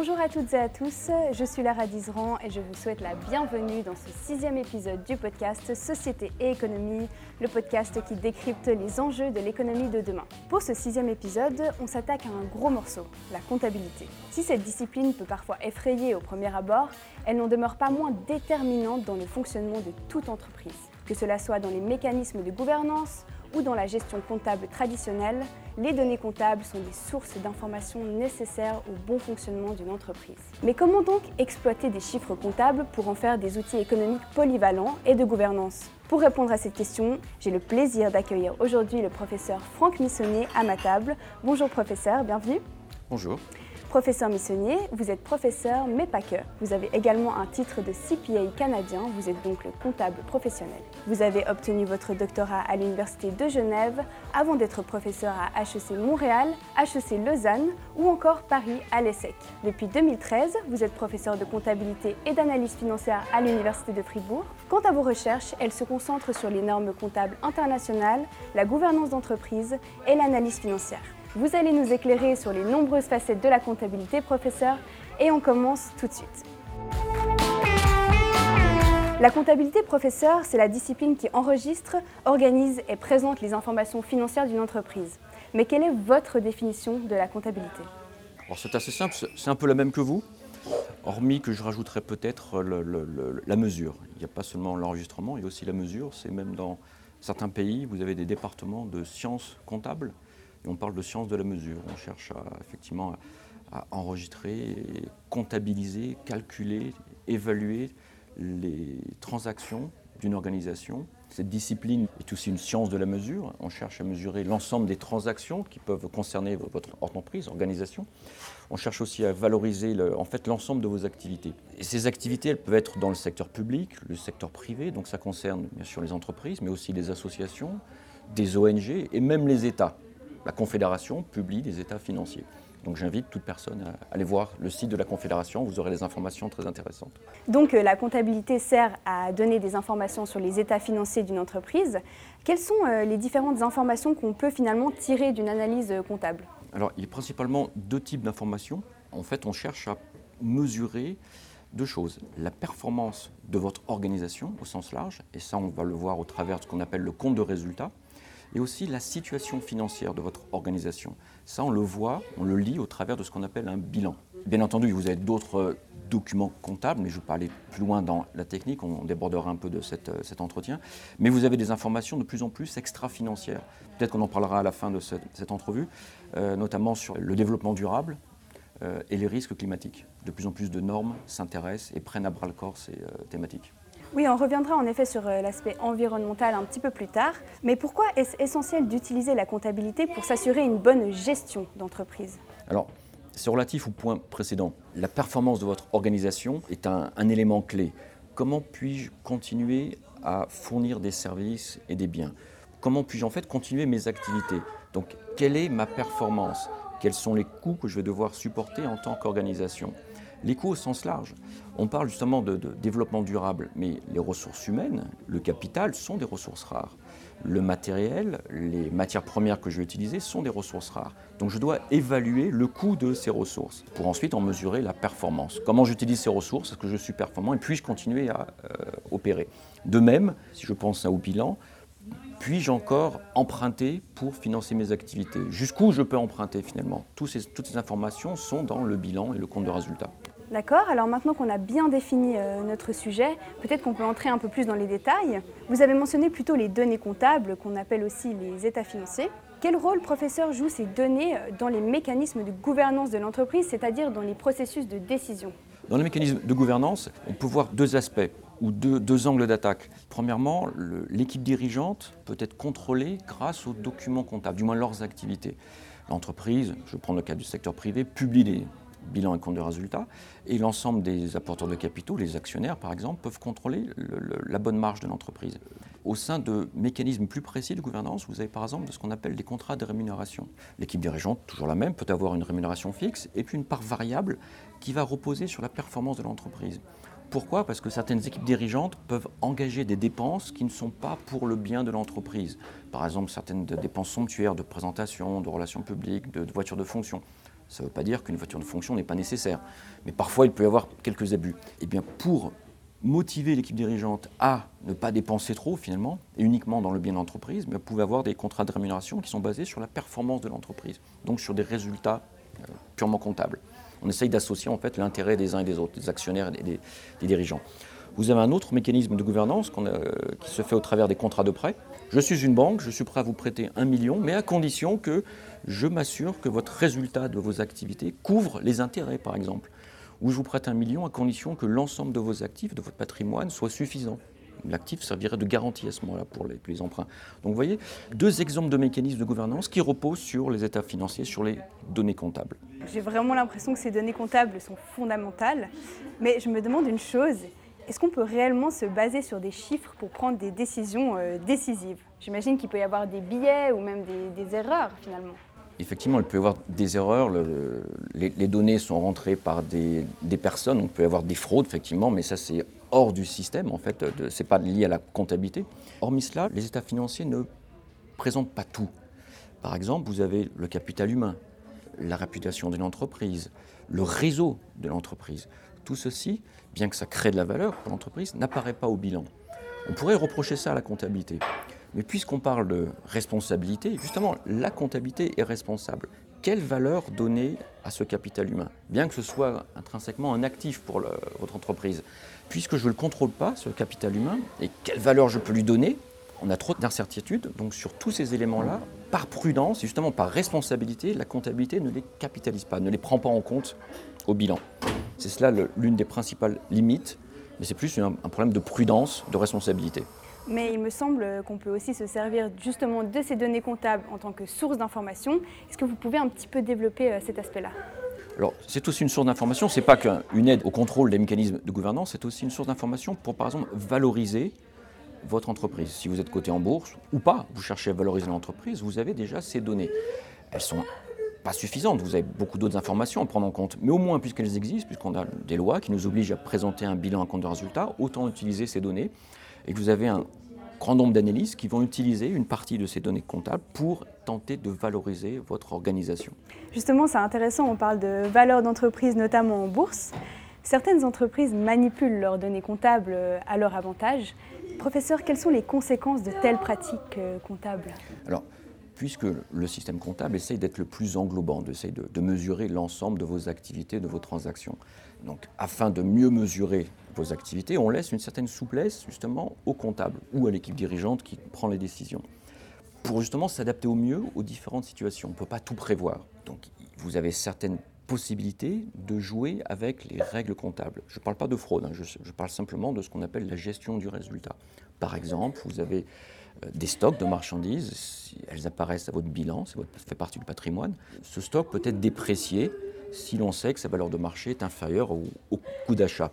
Bonjour à toutes et à tous, je suis Lara Dizran et je vous souhaite la bienvenue dans ce sixième épisode du podcast Société et économie, le podcast qui décrypte les enjeux de l'économie de demain. Pour ce sixième épisode, on s'attaque à un gros morceau, la comptabilité. Si cette discipline peut parfois effrayer au premier abord, elle n'en demeure pas moins déterminante dans le fonctionnement de toute entreprise. Que cela soit dans les mécanismes de gouvernance, ou dans la gestion comptable traditionnelle, les données comptables sont des sources d'informations nécessaires au bon fonctionnement d'une entreprise. Mais comment donc exploiter des chiffres comptables pour en faire des outils économiques polyvalents et de gouvernance? Pour répondre à cette question, j'ai le plaisir d'accueillir aujourd'hui le professeur Franck Missonnier à ma table. Bonjour professeur, bienvenue. Bonjour. Professeur Missonnier, vous êtes professeur, mais pas que. Vous avez également un titre de CPA canadien, vous êtes donc le comptable professionnel. Vous avez obtenu votre doctorat à l'Université de Genève avant d'être professeur à HEC Montréal, HEC Lausanne ou encore Paris à l'ESSEC. Depuis 2013, vous êtes professeur de comptabilité et d'analyse financière à l'Université de Fribourg. Quant à vos recherches, elles se concentrent sur les normes comptables internationales, la gouvernance d'entreprise et l'analyse financière. Vous allez nous éclairer sur les nombreuses facettes de la comptabilité, professeur, et on commence tout de suite. La comptabilité, professeur, c'est la discipline qui enregistre, organise et présente les informations financières d'une entreprise. Mais quelle est votre définition de la comptabilité? C'est assez simple, c'est un peu la même que vous, hormis que je rajouterais peut-être la mesure. Il n'y a pas seulement l'enregistrement, il y a aussi la mesure. C'est même dans certains pays, vous avez des départements de sciences comptables on parle de science de la mesure. On cherche effectivement à, enregistrer, comptabiliser, calculer, évaluer les transactions d'une organisation. Cette discipline est aussi une science de la mesure. On cherche à mesurer l'ensemble des transactions qui peuvent concerner votre entreprise, organisation. On cherche aussi à valoriser en fait l'ensemble de vos activités. Et ces activités, elles peuvent être dans le secteur public, le secteur privé, donc ça concerne bien sûr les entreprises, mais aussi les associations, des ONG et même les États la Confédération publie des états financiers. Donc j'invite toute personne à aller voir le site de la Confédération, vous aurez des informations très intéressantes. Donc euh, la comptabilité sert à donner des informations sur les états financiers d'une entreprise. Quelles sont euh, les différentes informations qu'on peut finalement tirer d'une analyse comptable? Alors il y a principalement deux types d'informations. En fait on cherche à mesurer deux choses. La performance de votre organisation au sens large, et ça on va le voir au travers de ce qu'on appelle le compte de résultat et aussi la situation financière de votre organisation. Ça, on le voit, on le lit au travers de ce qu'on appelle un bilan. Bien entendu, vous avez d'autres euh, documents comptables, mais je aller plus loin dans la technique, on débordera un peu de euh, cet entretien. Mais vous avez des informations de plus en plus extra-financières. Peut-être qu'on en parlera à la fin de cette, entrevue, euh, notamment sur le développement durable et les risques climatiques. De plus en plus de normes s'intéressent et prennent à bras le corps ces thématiques. Oui, on reviendra en effet sur euh, l'aspect environnemental un petit peu plus tard. Mais pourquoi est-ce essentiel d'utiliser la comptabilité pour s'assurer une bonne gestion d'entreprise? Alors, c'est relatif au point précédent. La performance de votre organisation est un, un élément clé. Comment puis-je continuer à fournir des services et des biens? Comment puis-je en fait continuer mes activités? Donc, quelle est ma performance? Quels sont les coûts que je vais devoir supporter en tant qu'organisation? Coûts au sens large. On parle justement de, développement durable, mais les ressources humaines, le capital, sont des ressources rares. Le matériel, les matières premières que je vais utiliser sont des ressources rares. Donc je dois évaluer le coût de ces ressources pour ensuite en mesurer la performance. Comment j'utilise ces ressources? Est-ce que je suis performant? Et puis-je continuer à euh, opérer De même, si je pense au bilan, puis-je encore emprunter pour financer mes activités? Jusqu'où je peux emprunter finalement? Toutes ces informations sont dans le bilan et le compte de résultat. D'accord, alors maintenant qu'on a bien défini euh, notre sujet, peut-être qu'on peut entrer un peu plus dans les détails. Vous avez mentionné plutôt les données comptables, qu'on appelle aussi les états financiers. Quel rôle, professeur, jouent ces données euh, dans les mécanismes de gouvernance de l'entreprise, c'est-à-dire dans les processus de décision? Dans les mécanismes de gouvernance, on peut voir deux aspects ou deux, angles d'attaque. Premièrement, l'équipe dirigeante peut être contrôlée grâce aux documents comptables, du moins leurs activités. L'entreprise, je prends le cas du secteur privé, publie des bilan et compte de résultats, et l'ensemble des apporteurs de capitaux, les actionnaires par exemple, peuvent contrôler la bonne marge de l'entreprise. Au sein de mécanismes plus précis de gouvernance, vous avez par exemple ce qu'on appelle des contrats de rémunération. L'équipe dirigeante, toujours la même, peut avoir une rémunération fixe et puis une part variable qui va reposer sur la performance de l'entreprise. Pourquoi? Parce que certaines équipes dirigeantes peuvent engager des dépenses qui ne sont pas pour le bien de l'entreprise. Par exemple, certaines dépenses somptuaires de présentation, de relations publiques, de, voitures de fonction Ça ne veut pas dire qu'une voiture de fonction n'est pas nécessaire. Mais parfois, il peut y avoir quelques abus. Eh bien, pour motiver l'équipe dirigeante à ne pas dépenser trop finalement, et uniquement dans le bien de l'entreprise, mais vous pouvez avoir des contrats de rémunération qui sont basés sur la performance de l'entreprise, donc sur des résultats euh, purement comptables. On essaye d'associer en fait l'intérêt des uns et des autres, des actionnaires et des, dirigeants. Vous avez un autre mécanisme de gouvernance qui se fait au travers des contrats de prêt. Je suis une banque, je suis prêt à vous prêter un million, mais à condition que je m'assure que votre résultat de vos activités couvre les intérêts, par exemple ou je vous prête un million à condition que l'ensemble de vos actifs, de votre patrimoine, soit suffisant. L'actif servirait de garantie à ce moment-là pour les, emprunts. Donc vous voyez, deux exemples de mécanismes de gouvernance qui reposent sur les états financiers, sur les données comptables. J'ai vraiment l'impression que ces données comptables sont fondamentales, mais je me demande une chose, est-ce qu'on peut réellement se baser sur des chiffres pour prendre des décisions euh, décisives? J'imagine qu'il peut y avoir des billets ou même des erreurs finalement effectivement, il peut y avoir des erreurs. les, données sont rentrées par des, personnes. On peut y avoir des fraudes, effectivement, mais ça, c'est hors du système, en fait. Ce n'est pas lié à la comptabilité. Hormis cela, les états financiers ne présentent pas tout. Par exemple, vous avez le capital humain, la réputation d'une entreprise, le réseau de l'entreprise. Tout ceci, bien que ça crée de la valeur pour l'entreprise, n'apparaît pas au bilan. On pourrait reprocher ça à la comptabilité. Mais puisqu'on parle de responsabilité, justement, la comptabilité est responsable. Quelle valeur donner à ce capital humain Bien que ce soit intrinsèquement un actif pour votre entreprise. Puisque je ne le contrôle pas, ce capital humain, et quelle valeur je peux lui donner, on a trop d'incertitudes. Donc sur tous ces éléments-là, par prudence, et justement par responsabilité, la comptabilité ne les capitalise pas, ne les prend pas en compte au bilan. C'est cela l'une des principales limites, mais c'est plus un problème de prudence, de responsabilité. Mais il me semble qu'on peut aussi se servir justement de ces données comptables en tant que source d'information. Est-ce que vous pouvez un petit peu développer euh, cet aspect-là? Alors, c'est aussi une source d'information, ce n'est pas qu'une aide au contrôle des mécanismes de gouvernance, c'est aussi une source d'information pour, par exemple, valoriser votre entreprise. Si vous êtes coté en bourse ou pas, vous cherchez à valoriser l'entreprise, vous avez déjà ces données. Elles sont pas suffisantes, vous avez beaucoup d'autres informations à prendre en compte, mais au moins, puisqu'elles existent, puisqu'on a des lois qui nous obligent à présenter un bilan, un compte de résultat, autant utiliser ces données et que vous avez un grand nombre d'analystes qui vont utiliser une partie de ces données comptables pour tenter de valoriser votre organisation. Justement, c'est intéressant, on parle de valeur d'entreprise, notamment en bourse. Certaines entreprises manipulent leurs données comptables à leur avantage. Professeur, quelles sont les conséquences de telles pratiques euh, comptables? Alors, puisque le système comptable essaye d'être le plus englobant, d'essayer de, de mesurer l'ensemble de vos activités, de vos transactions. Donc, afin de mieux mesurer vos activités, on laisse une certaine souplesse justement au comptable ou à l'équipe dirigeante qui prend les décisions pour justement s'adapter au mieux aux différentes situations. On ne peut pas tout prévoir. Donc vous avez certaines possibilités de jouer avec les règles comptables. Je ne parle pas de fraude, hein. je, parle simplement de ce qu'on appelle la gestion du résultat. Par exemple, vous avez euh, des stocks de marchandises, elles apparaissent à votre bilan, ça fait partie du patrimoine. Ce stock peut être déprécié si l'on sait que sa valeur de marché est inférieure au coût d'achat.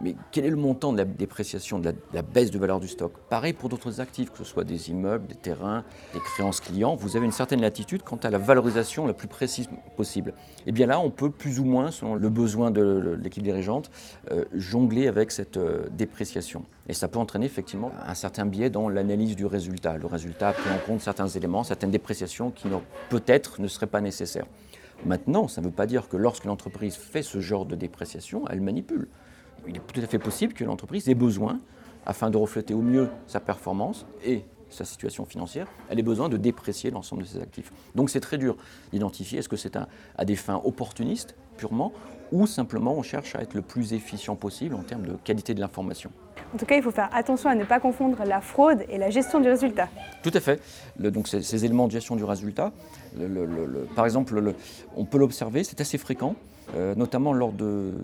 Mais quel est le montant de la dépréciation, de la, baisse de valeur du stock? Pareil pour d'autres actifs, que ce soit des immeubles, des terrains, des créances clients, vous avez une certaine latitude quant à la valorisation la plus précise possible. Et bien là, on peut plus ou moins, selon le besoin de l'équipe dirigeante, euh, jongler avec cette euh, dépréciation. Et ça peut entraîner effectivement un certain biais dans l'analyse du résultat. Le résultat prend en compte certains éléments, certaines dépréciations qui peut-être ne seraient pas nécessaires. Maintenant, ça ne veut pas dire que lorsque l'entreprise fait ce genre de dépréciation, elle manipule il est tout à fait possible que l'entreprise ait besoin, afin de refléter au mieux sa performance et sa situation financière, elle ait besoin de déprécier l'ensemble de ses actifs. Donc c'est très dur d'identifier est-ce que c'est à des fins opportunistes purement ou simplement on cherche à être le plus efficient possible en termes de qualité de l'information. En tout cas, il faut faire attention à ne pas confondre la fraude et la gestion du résultat. Tout à fait. donc ces, éléments de gestion du résultat, par exemple, on peut l'observer, c'est assez fréquent. Euh, notamment lors de,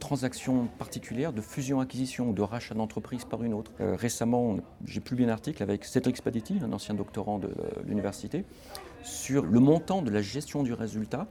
transactions particulières, de fusion-acquisition ou de rachat d'entreprise par une autre. Euh, récemment, j'ai publié un article avec Cédric Spaditti, un ancien doctorant de l'université, sur le montant de la gestion du résultat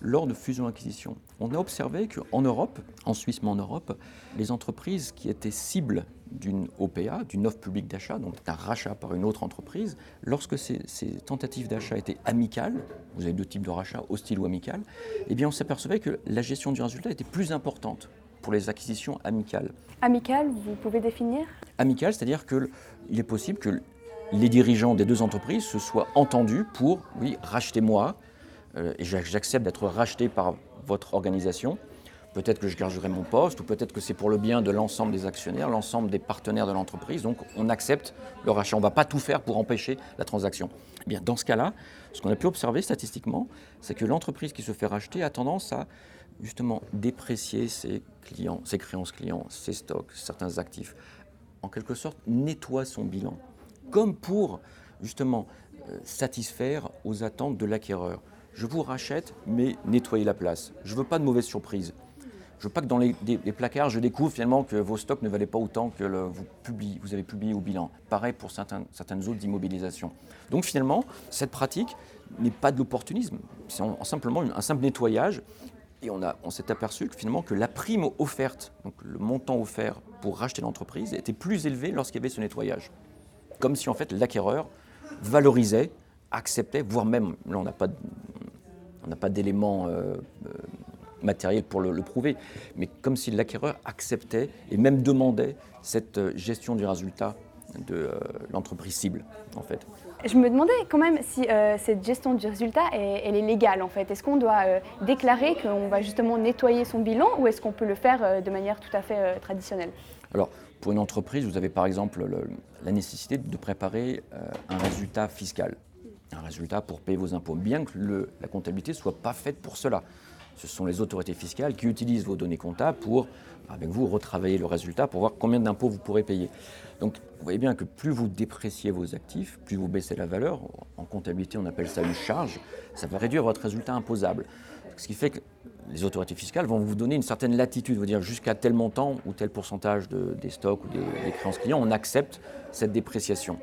lors de fusion-acquisition. On a observé qu'en Europe, en Suisse mais en Europe, les entreprises qui étaient cibles d'une OPA, d'une offre publique d'achat, donc d'un rachat par une autre entreprise, lorsque ces, tentatives d'achat étaient amicales, vous avez deux types de rachats, hostile ou amical, eh bien on s'apercevait que la gestion du résultat était plus importante pour les acquisitions amicales. Amicales, vous pouvez définir? Amicales, c'est-à-dire qu'il est possible que les dirigeants des deux entreprises se soient entendus pour, oui, racheter moi, euh, et j'accepte d'être racheté par votre organisation, peut-être que je garderai mon poste, ou peut-être que c'est pour le bien de l'ensemble des actionnaires, l'ensemble des partenaires de l'entreprise. Donc on accepte le rachat. On ne va pas tout faire pour empêcher la transaction. Eh bien, dans ce cas-là, ce qu'on a pu observer statistiquement, c'est que l'entreprise qui se fait racheter a tendance à justement déprécier ses clients, ses créances clients, ses stocks, certains actifs. En quelque sorte, nettoie son bilan, comme pour justement euh, satisfaire aux attentes de l'acquéreur. Je vous rachète, mais nettoyez la place. Je ne veux pas de mauvaises surprises. Je veux pas que dans les, placards, je découvre finalement que vos stocks ne valaient pas autant que vous, vous avez publié au bilan. Pareil pour certaines, autres immobilisations. Donc finalement, cette pratique n'est pas de l'opportunisme. C'est simplement un simple nettoyage. Et on, on s'est aperçu que finalement que la prime offerte, donc le montant offert pour racheter l'entreprise, était plus élevé lorsqu'il y avait ce nettoyage. Comme si en fait l'acquéreur valorisait, acceptait, voire même, là on n'a pas, pas d'éléments euh, euh, matériels pour le, prouver, mais comme si l'acquéreur acceptait et même demandait cette euh, gestion du résultat de l'entreprise cible, en fait. Je me demandais quand même si cette gestion du résultat, elle, est légale en fait. Est-ce qu'on doit déclarer qu'on va justement nettoyer son bilan ou est-ce qu'on peut le faire de manière tout à fait traditionnelle? Alors, pour une entreprise, vous avez par exemple la nécessité de préparer un résultat fiscal un résultat pour payer vos impôts, bien que la comptabilité ne soit pas faite pour cela. Ce sont les autorités fiscales qui utilisent vos données comptables pour, avec vous, retravailler le résultat pour voir combien d'impôts vous pourrez payer. Donc, vous voyez bien que plus vous dépréciez vos actifs, plus vous baissez la valeur. En comptabilité, on appelle ça une charge. Ça va réduire votre résultat imposable. Ce qui fait que les autorités fiscales vont vous donner une certaine latitude, vous dire jusqu'à tel montant ou tel pourcentage des stocks ou des, des créances clients, on accepte cette dépréciation.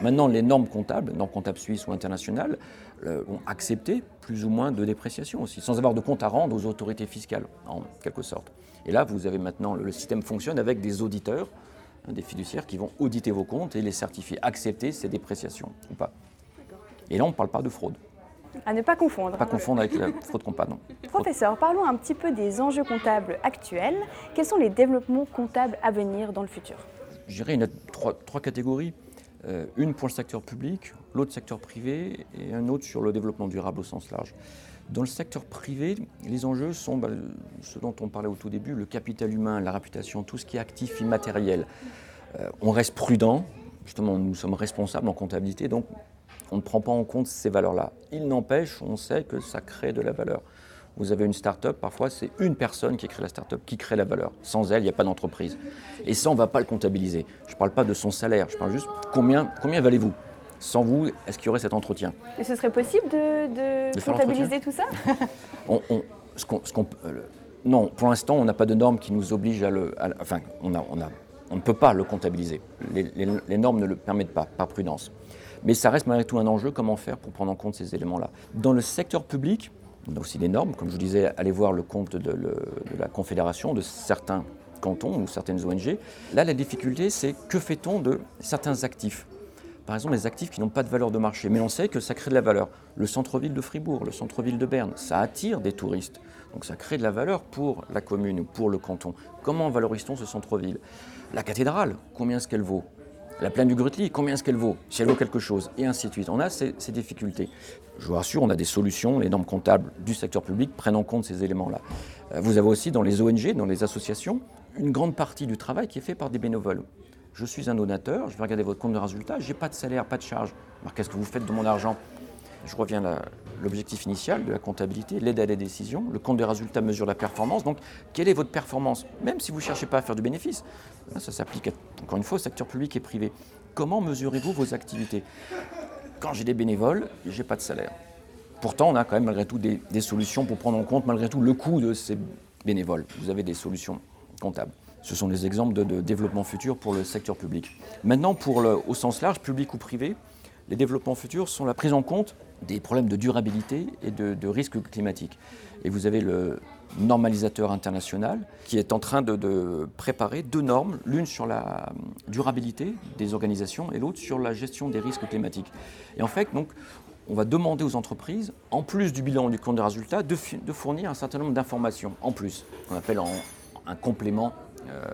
Maintenant, les normes comptables, normes comptables suisses ou internationales, euh, ont accepté plus ou moins de dépréciation aussi, sans avoir de compte à rendre aux autorités fiscales, en quelque sorte. Et là, vous avez maintenant, le système fonctionne avec des auditeurs, hein, des fiduciaires qui vont auditer vos comptes et les certifier, accepter ces dépréciations ou pas. Et là, on ne parle pas de fraude. À ne pas confondre. Pas confondre avec la fraude comptable, non. Professeur, parlons un petit peu des enjeux comptables actuels. Quels sont les développements comptables à venir dans le futur? Je dirais qu'il y a trois, trois catégories. Euh, une pour le secteur public, l'autre secteur privé et un autre sur le développement durable au sens large. Dans le secteur privé, les enjeux sont bah, ce dont on parlait au tout début, le capital humain, la réputation, tout ce qui est actif immatériel. Euh, on reste prudent, justement nous sommes responsables en comptabilité, donc on ne prend pas en compte ces valeurs-là. Il n'empêche, on sait que ça crée de la valeur. Vous avez une start-up, parfois c'est une personne qui crée la start-up, qui crée la valeur. Sans elle, il n'y a pas d'entreprise. Et ça, on ne va pas le comptabiliser. Je ne parle pas de son salaire, je parle juste combien, combien valez-vous? Sans vous, est-ce qu'il y aurait cet entretien? Et ce serait possible de, comptabiliser tout ça? Non, pour l'instant, on n'a pas de normes qui nous obligent à le. enfin, on, a, on, a, on, ne peut pas le comptabiliser. Les, les normes ne le permettent pas, par prudence. Mais ça reste malgré tout un enjeu, comment faire pour prendre en compte ces éléments-là? Dans le secteur public, on a aussi des normes, comme je vous disais, allez voir le compte de, la Confédération, de certains cantons ou certaines ONG. Là, la difficulté, c'est que fait-on de certains actifs? Par exemple, les actifs qui n'ont pas de valeur de marché, mais on sait que ça crée de la valeur. Le centre-ville de Fribourg, le centre-ville de Berne, ça attire des touristes. Donc ça crée de la valeur pour la commune ou pour le canton. Comment valorise-t-on ce centre-ville? La cathédrale, combien est-ce qu'elle vaut? La plaine du Grutli, combien est-ce qu'elle vaut Si elle vaut quelque chose, et ainsi de suite. On a ces, difficultés. Je vous rassure, on a des solutions. Les normes comptables du secteur public prennent en compte ces éléments-là. Euh, vous avez aussi dans les ONG, dans les associations, une grande partie du travail qui est fait par des bénévoles. Je suis un donateur, je vais regarder votre compte de résultat, je n'ai pas de salaire, pas de charge. Alors qu'est-ce que vous faites de mon argent Je reviens à l'objectif initial de la comptabilité, l'aide à la décision. Le compte de résultat mesure la performance. Donc, quelle est votre performance? Même si vous ne cherchez pas à faire du bénéfice, ça s'applique encore une fois au secteur public et privé. Comment mesurez-vous vos activités? Quand j'ai des bénévoles, je n'ai pas de salaire. Pourtant, on a quand même malgré tout des, solutions pour prendre en compte malgré tout le coût de ces bénévoles. Vous avez des solutions comptables. Ce sont des exemples de, développement futur pour le secteur public. Maintenant, pour le, au sens large, public ou privé, les développements futurs sont la prise en compte des problèmes de durabilité et de, de risques climatiques. Et vous avez le normalisateur international qui est en train de, préparer deux normes, l'une sur la durabilité des organisations et l'autre sur la gestion des risques climatiques. Et en fait, donc, on va demander aux entreprises, en plus du bilan du compte de résultat, de, fournir un certain nombre d'informations en plus, qu'on appelle un complément euh,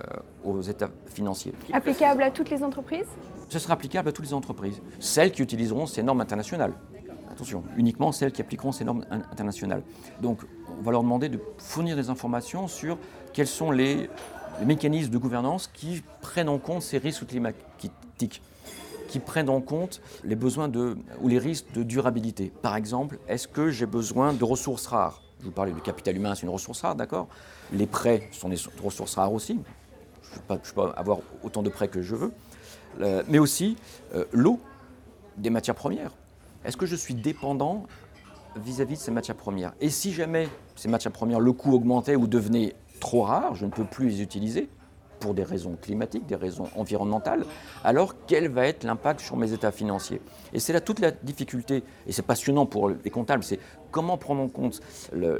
aux états financiers. Applicable à toutes les entreprises? Ce sera applicable à toutes les entreprises, celles qui utiliseront ces normes internationales Attention, uniquement celles qui appliqueront ces normes internationales. Donc, on va leur demander de fournir des informations sur quels sont les, mécanismes de gouvernance qui prennent en compte ces risques climatiques, qui prennent en compte les besoins de, ou les risques de durabilité. Par exemple, est-ce que j'ai besoin de ressources rares? Je vous parlais du capital humain, c'est une ressource rare, d'accord? Les prêts sont des ressources rares aussi. Je ne peux, pas avoir autant de prêts que je veux. Euh, mais aussi euh, l'eau des matières premières. Est-ce que je suis dépendant vis-à-vis de ces matières premières? Et si jamais ces matières premières, le coût augmentait ou devenait trop rare, je ne peux plus les utiliser pour des raisons climatiques, des raisons environnementales, alors quel va être l'impact sur mes états financiers? Et c'est là toute la difficulté, et c'est passionnant pour les comptables, c'est comment prendre en compte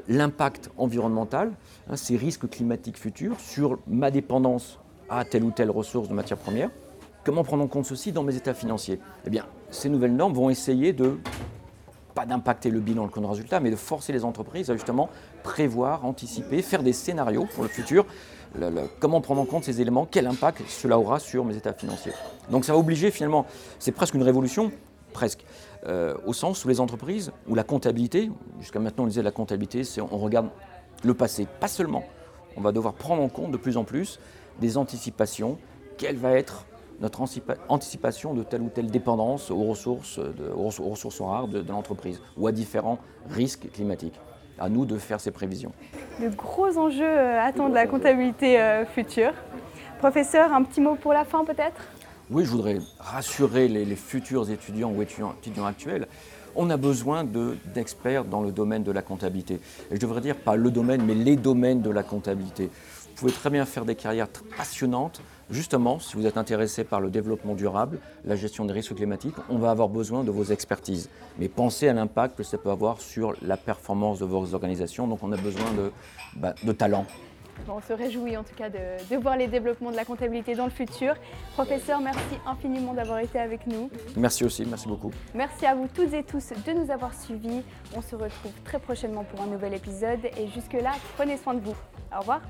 l'impact environnemental, hein, ces risques climatiques futurs sur ma dépendance à telle ou telle ressource de matières premières, comment prendre en compte ceci dans mes états financiers? Eh bien, ces nouvelles normes vont essayer de pas d'impacter le bilan, le compte de résultat, mais de forcer les entreprises à justement prévoir, anticiper, faire des scénarios pour le futur. comment prendre en compte ces éléments, quel impact cela aura sur mes états financiers? Donc ça va obliger finalement, c'est presque une révolution, presque, euh, au sens où les entreprises, où la comptabilité, jusqu'à maintenant on disait la comptabilité, c'est on regarde le passé, pas seulement. On va devoir prendre en compte de plus en plus des anticipations, quelle va être notre anticipation de telle ou telle dépendance aux ressources, de, aux ressources rares de, l'entreprise ou à différents risques climatiques. À nous de faire ces prévisions. De gros enjeux euh, attendent la comptabilité euh, future. Professeur, un petit mot pour la fin peut-être? Oui, je voudrais rassurer les, futurs étudiants ou étudiants, étudiants actuels on a besoin d'experts dans le domaine de la comptabilité. Et je devrais dire pas le domaine, mais les domaines de la comptabilité. Vous pouvez très bien faire des carrières passionnantes Justement, si vous êtes intéressé par le développement durable, la gestion des risques climatiques, on va avoir besoin de vos expertises. Mais pensez à l'impact que ça peut avoir sur la performance de vos organisations. Donc on a besoin de, bah, talent. on se réjouit en tout cas de, voir les développements de la comptabilité dans le futur. Professeur, merci infiniment d'avoir été avec nous. Merci aussi, merci beaucoup. Merci à vous toutes et tous de nous avoir suivis. On se retrouve très prochainement pour un nouvel épisode et jusque-là, prenez soin de vous. Au revoir.